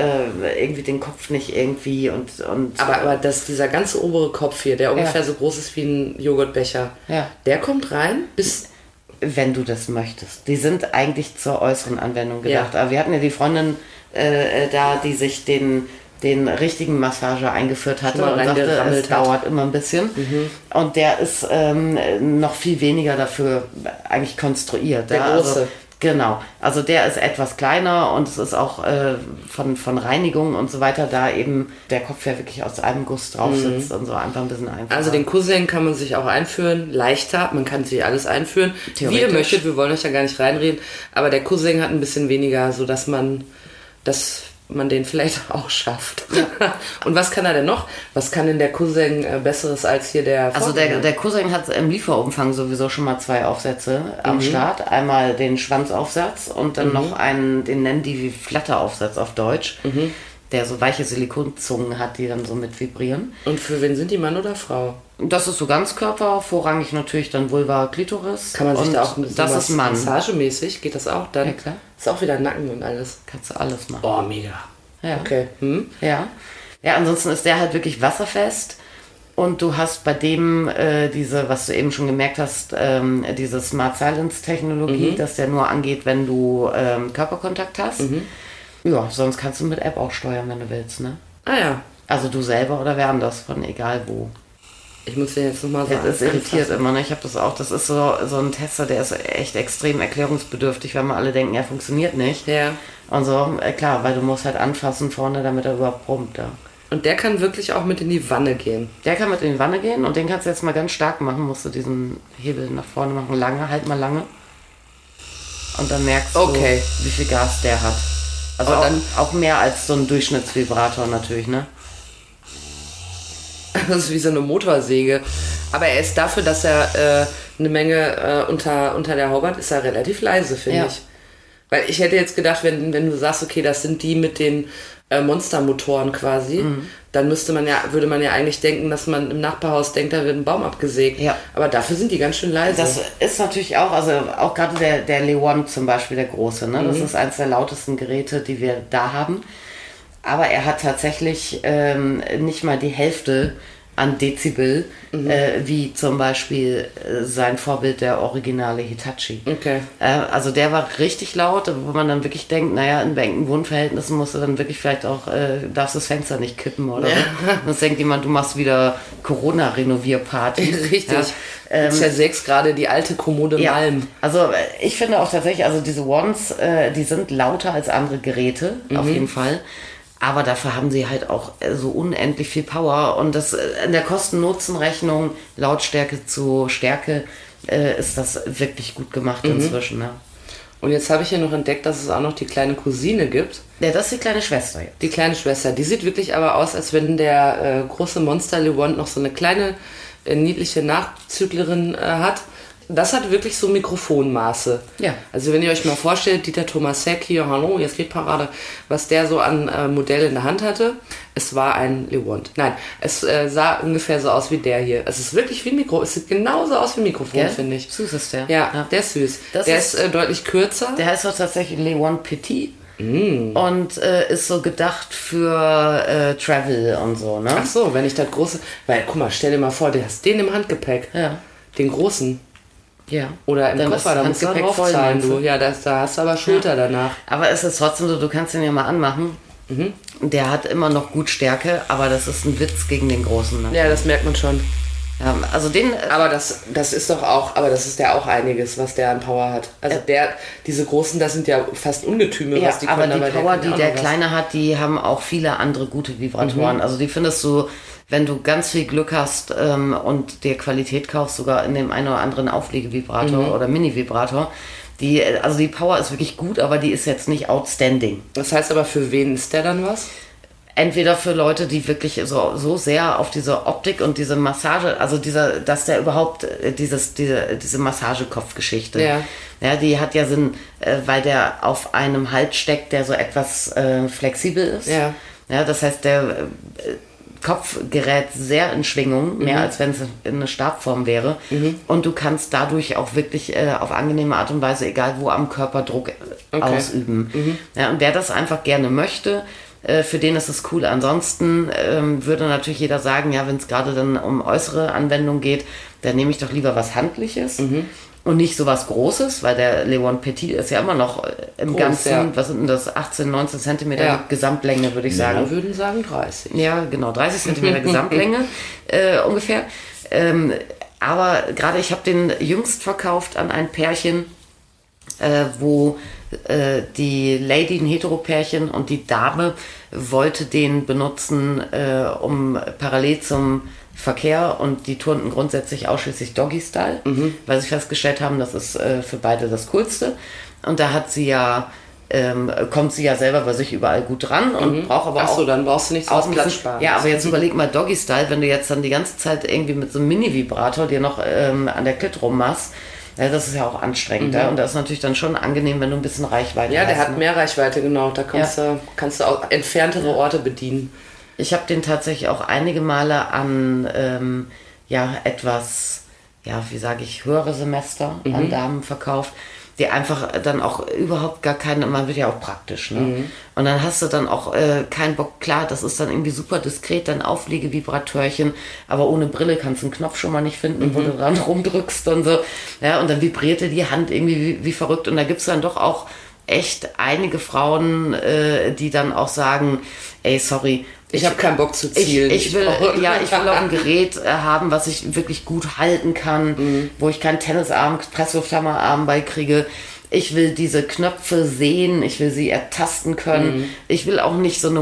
äh, irgendwie den Kopf nicht irgendwie und. und Aber, aber das, dieser ganze obere Kopf hier, der ungefähr Ja. so groß ist wie ein Joghurtbecher, Ja. der kommt rein bis. wenn du das möchtest. Die sind eigentlich zur äußeren Anwendung gedacht. Ja. Aber wir hatten ja die Freundin äh, äh, da, die sich den, den richtigen Massager eingeführt hatte und sagte, es hat. dauert immer ein bisschen. Und der ist ähm, noch viel weniger dafür eigentlich konstruiert. Der ja. große. Also, Genau, also der ist etwas kleiner und es ist auch äh, von, von Reinigung und so weiter, da eben der Kopf ja wirklich aus einem Guss drauf sitzt und so einfach ein bisschen einfacher. Also den Cousin kann man sich auch einführen, leichter, man kann sich alles einführen, wie ihr möchtet, wir wollen euch ja gar nicht reinreden, aber der Cousin hat ein bisschen weniger, so dass man, dass man den vielleicht auch schafft. Und was kann er denn noch? Was kann denn der Cousin äh, besseres als hier der Also der, Vorgänger? der Cousin hat im Lieferumfang sowieso schon mal zwei Aufsätze am Mhm. Start. Einmal den Schwanzaufsatz und dann noch einen, den nennen die wie Flatteraufsatz auf Deutsch, Mhm. der so weiche Silikonzungen hat, die dann so mit vibrieren. Und für wen sind die, Mann oder Frau? Das ist so Ganzkörper, vorrangig natürlich dann Vulva, Klitoris. Kann man sich und da auch ein bisschen Das ist Mann. massagemäßig, geht das auch dann? Ja, klar. Ist auch wieder Nacken und alles. Kannst du alles machen. Oh, mega. Ja. Okay. Hm? Ja. Ja, ansonsten ist der halt wirklich wasserfest. Und du hast bei dem äh, diese, was du eben schon gemerkt hast, ähm, diese Smart Silence Technologie, dass der nur angeht, wenn du ähm, Körperkontakt hast. Ja, sonst kannst du mit App auch steuern, wenn du willst, ne? Ah ja. Also du selber oder wer anders, von egal wo. Ich muss den jetzt nochmal so Ja, das irritiert immer, ne? Ich habe das auch, das ist so, so ein Tester, der ist echt extrem erklärungsbedürftig, weil wir alle denken, er funktioniert nicht. Ja. Und so, äh, klar, weil du musst halt anfassen vorne, damit er überhaupt brummt, ja. Und der kann wirklich auch mit in die Wanne gehen. Der kann mit in die Wanne gehen und den kannst du jetzt mal ganz stark machen. Musst du diesen Hebel nach vorne machen, lange, halt mal lange. Und dann merkst Okay. du, wie viel Gas der hat. Also auch, dann- auch mehr als so ein Durchschnittsvibrator natürlich, ne? Das ist wie so eine Motorsäge. Aber er ist dafür, dass er äh, eine Menge äh, unter, unter der Haube hat, ist er relativ leise, finde Ja. ich. Weil ich hätte jetzt gedacht, wenn, wenn du sagst, okay, das sind die mit den äh, Monstermotoren quasi, Mhm. dann müsste man ja, würde man ja eigentlich denken, dass man im Nachbarhaus denkt, da wird ein Baum abgesägt. Ja. Aber dafür sind die ganz schön leise. Das ist natürlich auch, also auch gerade der, der Leon zum Beispiel, der große, ne? Mhm. Das ist eines der lautesten Geräte, die wir da haben. Aber er hat tatsächlich ähm, nicht mal die Hälfte an Dezibel, Mhm. äh, wie zum Beispiel äh, sein Vorbild, der originale Hitachi. Okay. Äh, also der war richtig laut, wo man dann wirklich denkt, naja, in engen Wohnverhältnissen musst du dann wirklich vielleicht auch, äh, darfst das Fenster nicht kippen oder so. Sonst denkt jemand, du machst wieder Corona-Renovierparty. Richtig. Ja, ähm, du zersägst gerade die alte Kommode ja, Malm. also äh, ich finde auch tatsächlich, also diese Ones, äh, die sind lauter als andere Geräte, auf Mhm. jeden Fall. Aber dafür haben sie halt auch äh, so unendlich viel Power. Und das äh, in der Kosten-Nutzen-Rechnung, Lautstärke zu Stärke, äh, ist das wirklich gut gemacht Mhm. inzwischen. Ne? Und jetzt habe ich ja noch entdeckt, dass es auch noch die kleine Cousine gibt. Ja, das ist die kleine Schwester jetzt. Die kleine Schwester, die sieht wirklich aber aus, als wenn der äh, große Monster Lewand noch so eine kleine äh, niedliche Nachzüglerin äh, hat. Das hat wirklich so Mikrofonmaße. Ja. Also wenn ihr euch mal vorstellt, Dieter Tomasek hier, hallo, jetzt geht Parade, was der so an äh, Modell in der Hand hatte, es war ein Lewand. Nein, es äh, sah ungefähr so aus wie der hier. Es ist wirklich wie ein Mikro, es sieht genauso aus wie ein Mikrofon, Gell? finde ich. Süß ist der. Ja, Ja. der ist süß. Das der ist- ist, äh, deutlich kürzer. Der heißt doch tatsächlich Leon Petit. Mm. Und äh, ist so gedacht für äh, Travel und so, ne? Ach so, wenn ich das große. Weil, guck mal, stell dir mal vor, du hast den im Handgepäck. Ja. Den großen. Ja. Oder im Dann Koffer, da musst du draufzahlen, du. Ja, das, da hast du aber Schulter danach. Aber es ist trotzdem so, du kannst den ja mal anmachen. Mhm. Der hat immer noch gut Stärke, aber das ist ein Witz gegen den großen. Ne? Ja, das merkt man schon. Ja, also den, äh, Aber das, das ist doch auch, aber das ist ja auch einiges, was der an Power hat. Also Ja. der, diese großen, das sind ja fast Ungetüme, ja, was die aber können. die aber Power, die der. Kleine hat, die haben auch viele andere gute Vibratoren. Mhm. Also die findest du, wenn du ganz viel Glück hast ähm, und dir Qualität kaufst, sogar in dem einen oder anderen Auflegevibrator Mhm. oder Mini-Vibrator. Die, also die Power ist wirklich gut, aber die ist jetzt nicht outstanding. Das heißt aber, für wen ist der dann was? entweder für Leute, die wirklich so, so sehr auf diese Optik und diese Massage, also dieser, dass der überhaupt äh, dieses, diese, diese Massagekopfgeschichte, Ja. ja, die hat ja Sinn, äh, weil der auf einem Halt steckt, der so etwas äh, flexibel ist. Ja. Ja, das heißt, der, äh, Kopf gerät sehr in Schwingung, mehr als wenn es in eine Stabform wäre. Und du kannst dadurch auch wirklich äh, auf angenehme Art und Weise, egal wo am Körper Druck äh, ausüben. Ja, und wer das einfach gerne möchte, äh, für den ist es cool. Ansonsten ähm, würde natürlich jeder sagen, ja, wenn es gerade dann um äußere Anwendung geht, dann nehme ich doch lieber was Handliches. Und nicht so was Großes, weil der Leon Petit ist ja immer noch äh, im Groß, Ganzen, ja. was sind denn das, 18, 19 Zentimeter Ja. Gesamtlänge, würde ich sagen. Wir würden sagen 30. Ja, genau, 30 Zentimeter Gesamtlänge äh, ungefähr. Ähm, aber gerade ich habe den jüngst verkauft an ein Pärchen, äh, wo äh, die Lady, ein Hetero-Pärchen und die Dame wollte den benutzen, äh, um parallel zum Verkehr und die turnten grundsätzlich ausschließlich Doggy-Style, weil sie festgestellt haben, das ist äh, für beide das Coolste. Und da hat sie ja, ähm, kommt sie ja selber bei sich überall gut dran und braucht aber Ach so, auch dann brauchst du nicht so ein bisschen- Platzsparendes. Ja, aber jetzt überleg mal Doggy-Style, wenn du jetzt dann die ganze Zeit irgendwie mit so einem Mini-Vibrator dir noch ähm, an der Klit rummachst, ja, das ist ja auch anstrengend. Ja? Und das ist natürlich dann schon angenehm, wenn du ein bisschen Reichweite Mhm. Ja, hast. der hat ne? mehr Reichweite, genau. Da kannst, du, kannst du auch entferntere Orte bedienen. Ich habe den tatsächlich auch einige Male an ähm, ja etwas, ja, wie sage ich, höhere Semester Mhm. an Damen verkauft, die einfach dann auch überhaupt gar keine, man wird ja auch praktisch, ne? Mhm. Und dann hast du dann auch äh, keinen Bock, klar, das ist dann irgendwie super diskret, dein Auflegevibrateurchen, aber ohne Brille kannst du einen Knopf schon mal nicht finden, wo du Mhm. dran rumdrückst und so. Ja, und dann vibrierte die Hand irgendwie wie, wie verrückt. Und da gibt's dann doch auch echt einige Frauen, äh, die dann auch sagen, ey, sorry, Ich habe keinen Bock zu ich, zielen. ich will, brauche- ja, ich will auch ein Gerät äh, haben, was ich wirklich gut halten kann, Mhm. wo ich keinen Tennisarm, Presslufthammerarm beikriege. Ich will diese Knöpfe sehen, ich will sie ertasten können. Mhm. Ich will auch nicht so eine,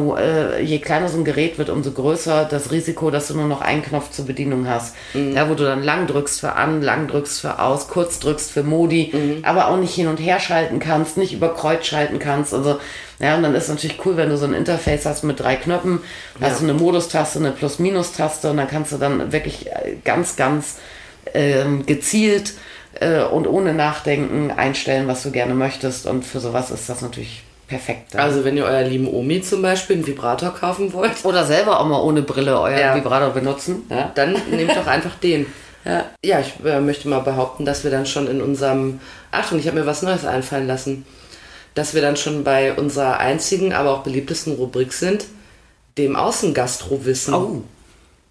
äh, je kleiner so ein Gerät wird, umso größer das Risiko, dass du nur noch einen Knopf zur Bedienung hast. Mhm. Ja, wo du dann lang drückst für an, lang drückst für aus, kurz drückst für Modi, Mhm. aber auch nicht hin und her schalten kannst, nicht über Kreuz schalten kannst. Also, ja, und dann ist natürlich cool, wenn du so ein Interface hast mit drei Knöpfen, hast du eine Modustaste, eine Plus-Minus-Taste und dann kannst du dann wirklich ganz, ganz ähm, gezielt äh, und ohne Nachdenken einstellen, was du gerne möchtest. Und für sowas ist das natürlich perfekt. dann. Also wenn ihr eurer lieben Omi zum Beispiel einen Vibrator kaufen wollt, Oder selber auch mal ohne Brille euer Ja. Vibrator benutzen. Ja? dann nehmt doch einfach den. Ja. Ja, ich äh, möchte mal behaupten, dass wir dann schon in unserem... Achtung, ich habe mir was Neues einfallen lassen. Dass wir dann schon bei unserer einzigen, aber auch beliebtesten Rubrik sind, dem Außengastro-Wissen. Oh.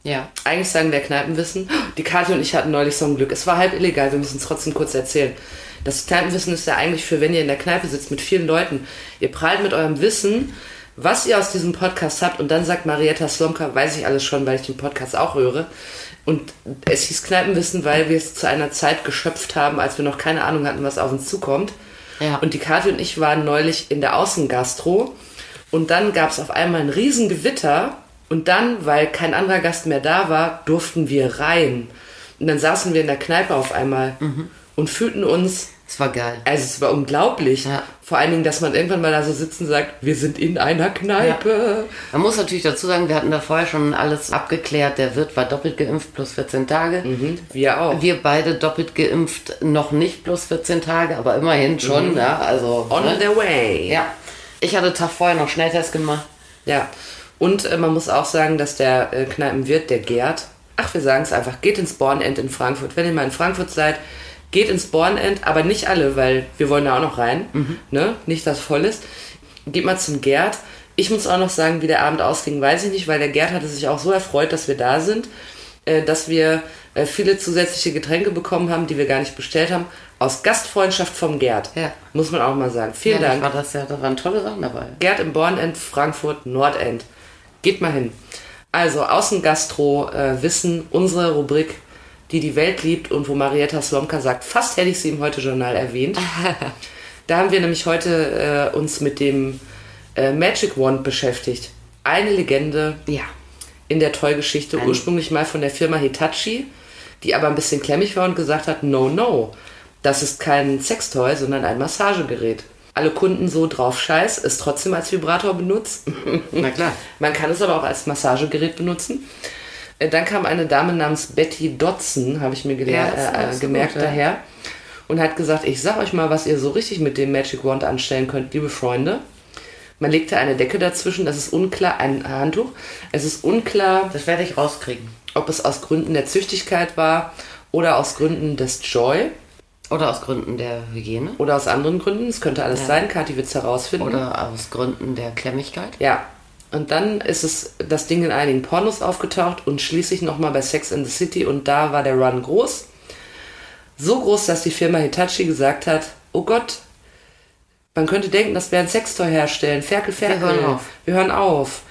Ja. Eigentlich sagen wir Kneipenwissen. Die Kathi und ich hatten neulich so ein Glück. Es war halb illegal, wir müssen es trotzdem kurz erzählen. Das Kneipenwissen ist ja eigentlich für, wenn ihr in der Kneipe sitzt mit vielen Leuten. Ihr prallt mit eurem Wissen, was ihr aus diesem Podcast habt und dann sagt Marietta Slomka, weiß ich alles schon, weil ich den Podcast auch höre. Und es hieß Kneipenwissen, weil wir es zu einer Zeit geschöpft haben, als wir noch keine Ahnung hatten, was auf uns zukommt. Ja. Und die Kathi und ich waren neulich in der Außengastro und dann gab es auf einmal ein Riesengewitter und dann, weil kein anderer Gast mehr da war, durften wir rein. Und dann saßen wir in der Kneipe auf einmal und fühlten uns, Das war geil. also es war unglaublich. Ja. Vor allen Dingen, dass man irgendwann mal da so sitzen und sagt, wir sind in einer Kneipe. Man muss natürlich dazu sagen, wir hatten da vorher schon alles abgeklärt. Der Wirt war doppelt geimpft plus 14 Tage. Mhm. Wir auch. Wir beide doppelt geimpft, noch nicht plus 14 Tage, aber immerhin schon, ja, also. Mhm. On ne? the way. Ja. Ich hatte Tag vorher noch Schnelltest gemacht. Ja, und äh, man muss auch sagen, dass der äh, Kneipenwirt, der Gerd, ach, wir sagen es einfach, geht ins Bornend in Frankfurt. Wenn ihr mal in Frankfurt seid, geht ins Bornend, aber nicht alle, weil wir wollen da auch noch rein, ne? Nicht, dass voll ist. Geht mal zum Gerd. Ich muss auch noch sagen, wie der Abend ausging, weiß ich nicht, weil der Gerd hatte sich auch so erfreut, dass wir da sind, äh, dass wir äh, viele zusätzliche Getränke bekommen haben, die wir gar nicht bestellt haben, aus Gastfreundschaft vom Gerd. Ja. Muss man auch mal sagen. Vielen ja, Dank. War das ja, da waren tolle Sachen dabei. Gerd im Bornend, Frankfurt, Nordend. Geht mal hin. Also Außengastro äh, Wissen, unsere Rubrik, die die Welt liebt und wo Marietta Slomka sagt, fast hätte ich sie im Heute-Journal erwähnt. da haben wir nämlich heute äh, uns mit dem äh, Magic Wand beschäftigt. Eine Legende Ja. in der Toy-Geschichte, ursprünglich mal von der Firma Hitachi, die aber ein bisschen klemmig war und gesagt hat, no, no, das ist kein Sextoy, sondern ein Massagegerät. Alle Kunden so drauf scheiß, es trotzdem als Vibrator benutzt. Na klar. Man kann es aber auch als Massagegerät benutzen. Äh, Dann kam eine Dame namens Betty Dodson, habe ich mir Ja, äh, gemerkt ja. daher, und hat gesagt, ich sag euch mal, was ihr so richtig mit dem Magic Wand anstellen könnt, liebe Freunde. Man legte eine Decke dazwischen, das ist unklar, ein Handtuch. Es ist unklar, Das werde ich rauskriegen. ob es aus Gründen der Züchtigkeit war oder aus Gründen des Joy Oder aus Gründen der Hygiene. oder aus anderen Gründen. Es könnte alles Ja. sein. Kathi wird es herausfinden. Oder aus Gründen der Klemmigkeit. Ja. Und dann ist es das Ding in einigen Pornos aufgetaucht und schließlich nochmal bei Sex in the City und da war der Run groß. So groß, dass die Firma Hitachi gesagt hat, oh Gott, man könnte denken, dass wir ein Sextoy herstellen. Ferkel, Ferkel. hören auf. Wir hören auf.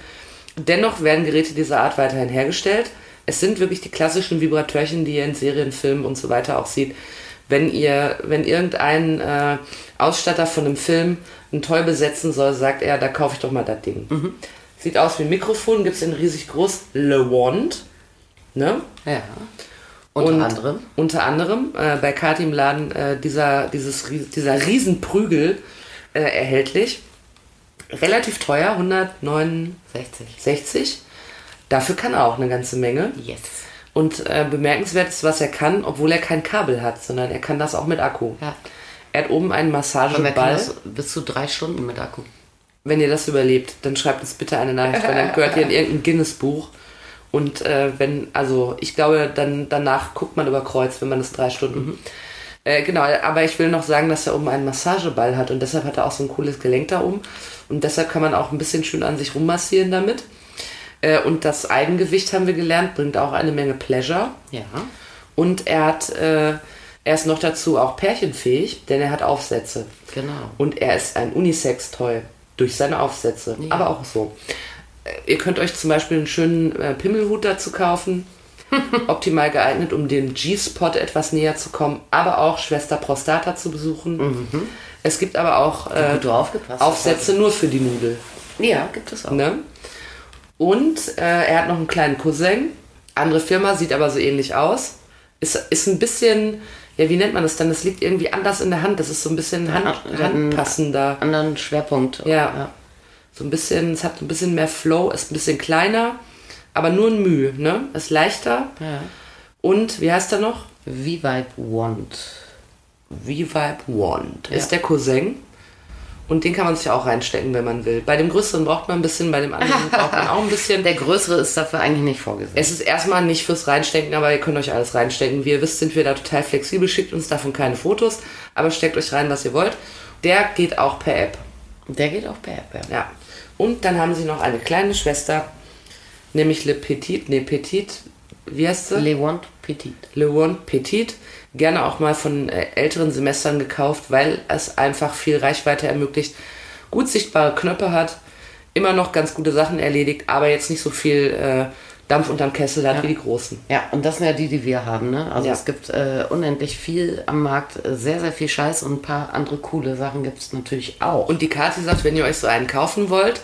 Dennoch werden Geräte dieser Art weiterhin hergestellt. Es sind wirklich die klassischen Vibratörchen, die ihr in Serien, Filmen und so weiter auch seht. Wenn ihr, wenn irgendein äh, Ausstatter von einem Film ein Toy besetzen soll, sagt er, da kaufe ich doch mal das Ding. Sieht aus wie ein Mikrofon, gibt es in riesig groß Le Wand. Ne? Ja. Unter Und anderem. Unter anderem äh, bei Kati im Laden äh, dieser, dieses, dieser Riesenprügel äh, erhältlich. Relativ teuer, 169. 60. Dafür kann er auch eine ganze Menge. Yes. Und äh, bemerkenswert ist, was er kann, obwohl er kein Kabel hat, sondern er kann das auch mit Akku. Ja. Er hat oben einen Aber wer kann Massageball. bis zu drei Stunden mit Akku? Wenn ihr das überlebt, dann schreibt uns bitte eine Nachricht, weil dann gehört ihr in irgendein Guinness-Buch. Und äh, wenn, also ich glaube, dann danach guckt man über Kreuz, wenn man das drei Stunden. Äh, genau, aber ich will noch sagen, dass er oben einen Massageball hat und deshalb hat er auch so ein cooles Gelenk da oben. Und deshalb kann man auch ein bisschen schön an sich rummassieren damit. Äh, und das Eigengewicht haben wir gelernt, bringt auch eine Menge Pleasure. Ja. Und er hat, äh, er ist noch dazu auch pärchenfähig, denn er hat Aufsätze. Genau. Und er ist ein Unisex-Toy durch seine Aufsätze. Ja. Aber auch so. Äh, Ihr könnt euch zum Beispiel einen schönen äh, Pimmelhut dazu kaufen. Optimal geeignet, um dem G-Spot etwas näher zu kommen, aber auch Schwester Prostata zu besuchen. Es gibt aber auch äh, Aufsätze nur für die Nudel. Ja, gibt es auch. Ne? Und äh, er hat noch einen kleinen Cousin. Andere Firma, sieht aber so ähnlich aus. Ist, ist ein bisschen, ja, wie nennt man das dann? Das liegt irgendwie anders in der Hand. Das ist so ein bisschen Hand, handpassender. Anderen Schwerpunkt. Ja. So ein bisschen, es hat ein bisschen mehr Flow, ist ein bisschen kleiner, aber nur ein Mühe, ne? Ist leichter. ja. Und, wie heißt er noch? V-Vibe Wand. V-Vibe Wand. Ja. Ist der Cousin. Und den kann man sich auch reinstecken, wenn man will. Bei dem größeren braucht man ein bisschen, bei dem anderen braucht man auch ein bisschen. Der größere ist dafür eigentlich nicht vorgesehen. Es ist erstmal nicht fürs Reinstecken, aber ihr könnt euch alles reinstecken. Wie ihr wisst, sind wir da total flexibel. Schickt uns davon keine Fotos, aber steckt euch rein, was ihr wollt. Der geht auch per App. Der geht auch per App, ja. Ja. Und dann haben sie noch eine kleine Schwester, nämlich Le Petit, nee, Petit, wie heißt sie? Le Wand Petit. Le One Petit. Gerne auch mal von äh, älteren Semestern gekauft, weil es einfach viel Reichweite ermöglicht. Gut sichtbare Knöpfe hat, immer noch ganz gute Sachen erledigt, aber jetzt nicht so viel äh, Dampf unterm Kessel hat wie die großen. Ja, und das sind ja die, die wir haben, ne? Also Ja. es gibt äh, unendlich viel am Markt, äh, sehr, sehr viel Scheiß und ein paar andere coole Sachen gibt es natürlich auch. Und die Karte sagt, wenn ihr euch so einen kaufen wollt,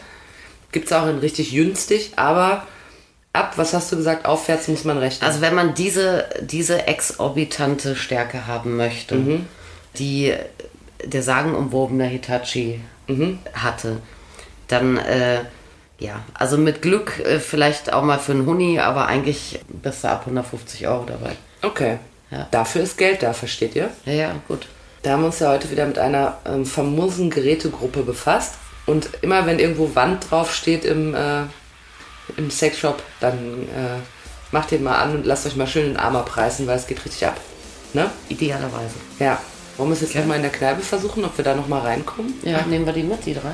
gibt es auch in richtig günstig, aber ab, was hast du gesagt, aufwärts muss man rechnen. Also wenn man diese, diese exorbitante Stärke haben möchte, Mhm. die der sagenumwobene Hitachi Mhm. hatte, dann äh, ja, also mit Glück äh, vielleicht auch mal für einen Huni, aber eigentlich bist du ab 150 Euro dabei. okay. Ja. Dafür ist Geld da, versteht ihr? Ja, ja, gut. Da haben wir uns ja heute wieder mit einer ähm, famosen Gerätegruppe befasst. Und immer wenn irgendwo Wand drauf steht im, äh, im Sexshop, dann äh, macht den mal an und lasst euch mal schön den Arm abreißen, weil es geht richtig ab. Ne? Idealerweise. Ja. Wollen wir es jetzt noch mal in der Kneipe versuchen, ob wir da noch mal reinkommen? Ja, nehmen wir die mit, die drei?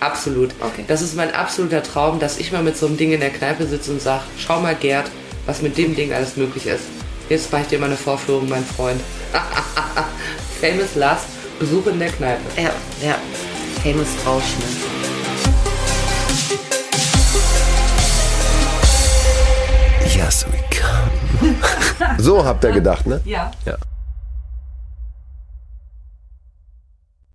Absolut. Okay. Das ist mein absoluter Traum, dass ich mal mit so einem Ding in der Kneipe sitze und sage, schau mal Gerd, was mit dem Ding alles möglich ist. Jetzt mache ich dir mal eine Vorführung, mein Freund. Famous Last, Besuch in der Kneipe. Ja, ja. Famous Rausch, ne? Yes, we come. so habt ihr gedacht, ne? Ja. Ja.